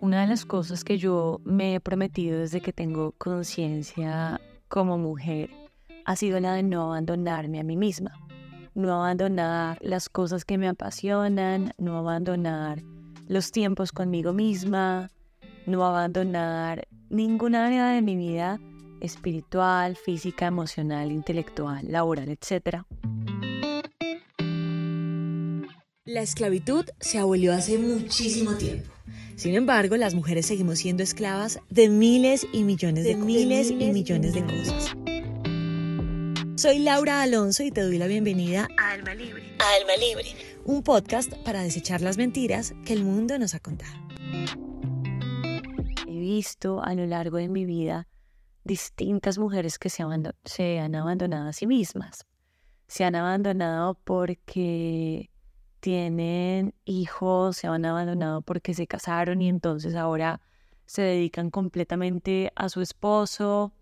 Una de las cosas que yo me he prometido desde que tengo conciencia como mujer ha sido la de no abandonarme a mí misma, no abandonar las cosas que me apasionan, no abandonar los tiempos conmigo misma, no abandonar ninguna área de mi vida espiritual, física, emocional, intelectual, laboral, etc. La esclavitud se abolió hace muchísimo tiempo. Sin embargo, las mujeres seguimos siendo esclavas de miles y millones de, miles, y millones de cosas. Soy Laura Alonso y te doy la bienvenida a Alma Libre. A Alma Libre, un podcast para desechar las mentiras que el mundo nos ha contado. He visto a lo largo de mi vida distintas mujeres que se, se han abandonado a sí mismas. Se han abandonado porque tienen hijos, se han abandonado porque se casaron y entonces ahora se dedican completamente a su esposo,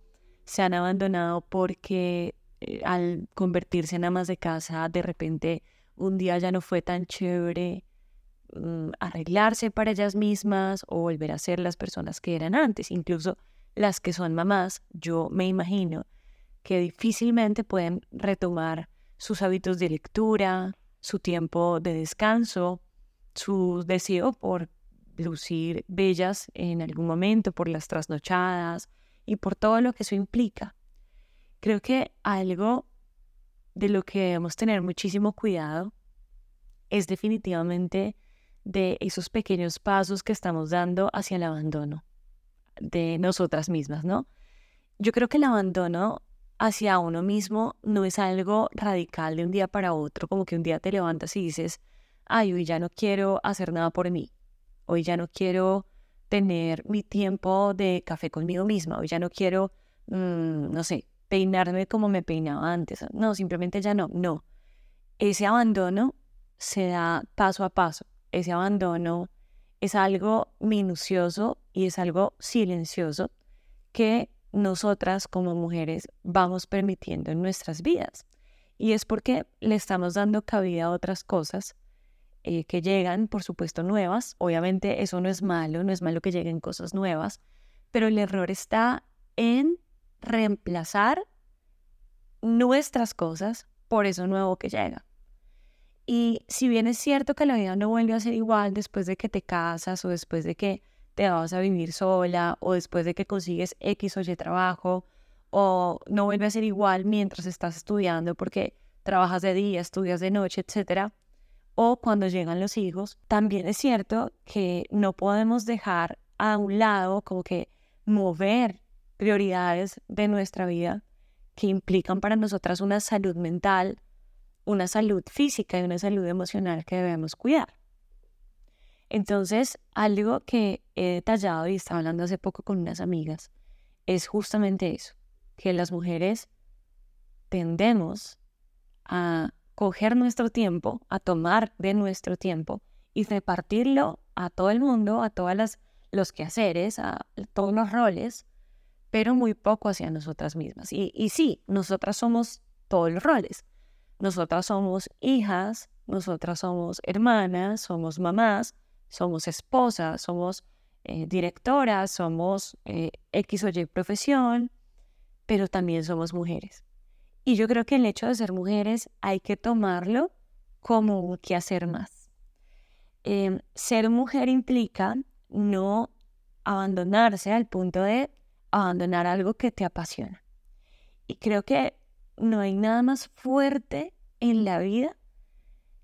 se han abandonado porque eh, al convertirse en amas de casa, de repente un día ya no fue tan chévere mm, arreglarse para ellas mismas o volver a ser las personas que eran antes, incluso las que son mamás, yo me imagino que difícilmente pueden retomar sus hábitos de lectura, su tiempo de descanso, su deseo por lucir bellas en algún momento, por las trasnochadas y por todo lo que eso implica. Creo que algo de lo que debemos tener muchísimo cuidado es definitivamente de esos pequeños pasos que estamos dando hacia el abandono de nosotras mismas, ¿no? Yo creo que el abandono hacia uno mismo no es algo radical de un día para otro, como que un día te levantas y dices, ay, hoy ya no quiero hacer nada por mí, hoy ya no quiero tener mi tiempo de café conmigo misma, hoy ya no quiero, mm, no sé, peinarme como me peinaba antes, no, simplemente ya no, no. Ese abandono se da paso a paso, ese abandono es algo minucioso y es algo silencioso que nosotras como mujeres vamos permitiendo en nuestras vidas. Y es porque le estamos dando cabida a otras cosas eh, que llegan, por supuesto, nuevas. Obviamente eso no es malo, no es malo que lleguen cosas nuevas, pero el error está en reemplazar nuestras cosas por eso nuevo que llega. Y si bien es cierto que la vida no vuelve a ser igual después de que te casas o después de que te vas a vivir sola o después de que consigues X o Y trabajo o no vuelve a ser igual mientras estás estudiando porque trabajas de día, estudias de noche, etc. O cuando llegan los hijos, también es cierto que no podemos dejar a un lado como que mover prioridades de nuestra vida que implican para nosotras una salud mental, una salud física y una salud emocional que debemos cuidar. Entonces, algo que he detallado y estaba hablando hace poco con unas amigas es justamente eso, que las mujeres tendemos a coger nuestro tiempo, a tomar de nuestro tiempo y repartirlo a todo el mundo, a todos los quehaceres, a todos los roles, pero muy poco hacia nosotras mismas. Y, y sí, nosotras somos todos los roles. Nosotras somos hijas, nosotras somos hermanas, somos mamás, somos esposas, somos eh, directoras, somos eh, X o Y profesión, pero también somos mujeres. Y yo creo que el hecho de ser mujeres hay que tomarlo como que hacer más. Em, ser mujer implica no abandonarse al punto de abandonar algo que te apasiona. Y creo que no hay nada más fuerte en la vida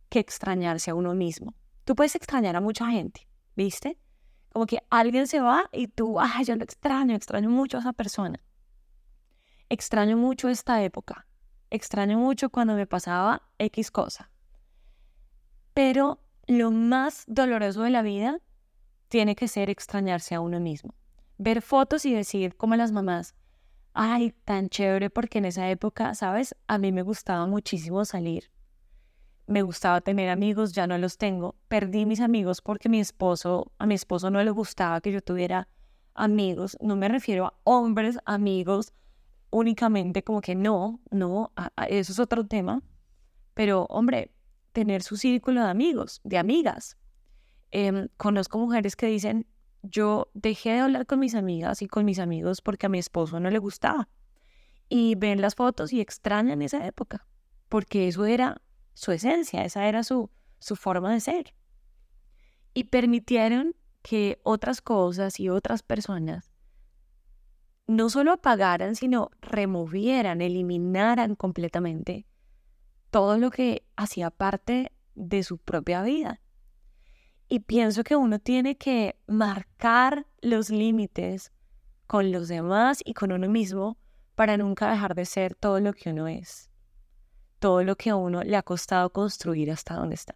que extrañarse a uno mismo. Tú puedes extrañar a mucha gente, ¿viste? Como que alguien se va y tú, ay, yo lo extraño, extraño mucho a esa persona. Extraño mucho esta época. Extraño mucho cuando me pasaba X cosa. Pero lo más doloroso de la vida tiene que ser extrañarse a uno mismo. Ver fotos y decir como las mamás, ay, tan chévere porque en esa época, ¿sabes? A mí me gustaba muchísimo salir me gustaba tener amigos, ya no los tengo. Perdí mis amigos porque mi esposo, a mi esposo no le gustaba que yo tuviera amigos. No me refiero a hombres, amigos, únicamente como que no, no, eso es otro tema. Pero, hombre, tener su círculo de amigos, de amigas. Em, conozco mujeres que dicen, yo dejé de hablar con mis amigas y con mis amigos porque a mi esposo no le gustaba. Y ven las fotos y extrañan esa época, porque eso era su esencia, esa era su, su forma de ser. Y permitieron que otras cosas y otras personas no solo apagaran, sino removieran, eliminaran completamente todo lo que hacía parte de su propia vida. Y pienso que uno tiene que marcar los límites con los demás y con uno mismo para nunca dejar de ser todo lo que uno es, todo lo que a uno le ha costado construir hasta donde está.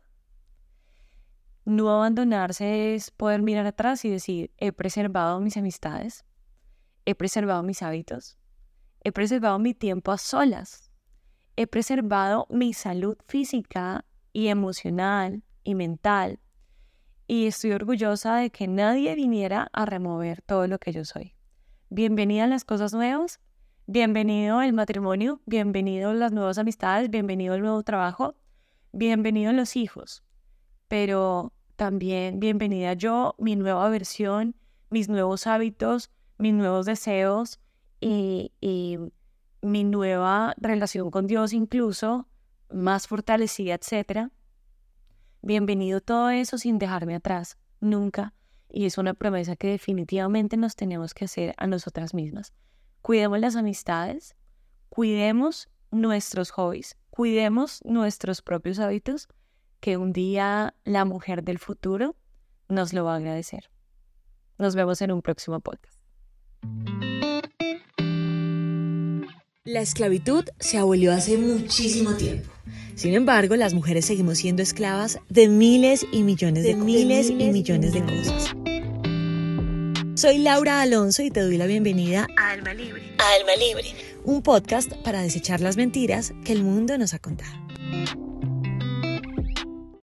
No abandonarse es poder mirar atrás y decir, he preservado mis amistades, he preservado mis hábitos, he preservado mi tiempo a solas, he preservado mi salud física y emocional y mental. Y estoy orgullosa de que nadie viniera a remover todo lo que yo soy. Bienvenida a las cosas nuevas, bienvenido al matrimonio, bienvenido las nuevas amistades, bienvenido al nuevo trabajo, bienvenido los hijos. Pero también bienvenida yo, mi nueva versión, mis nuevos hábitos, mis nuevos deseos y, mi nueva relación con Dios incluso, más fortalecida, etc. Bienvenido todo eso sin dejarme atrás, nunca. Y es una promesa que definitivamente nos tenemos que hacer a nosotras mismas. Cuidemos las amistades, cuidemos nuestros hobbies, cuidemos nuestros propios hábitos, que un día la mujer del futuro nos lo va a agradecer. Nos vemos en un próximo podcast. La esclavitud se abolió hace muchísimo tiempo. Sin embargo, las mujeres seguimos siendo esclavas de miles y millones de, miles, y millones de cosas. Soy Laura Alonso y te doy la bienvenida a Alma Libre. A Alma Libre, un podcast para desechar las mentiras que el mundo nos ha contado.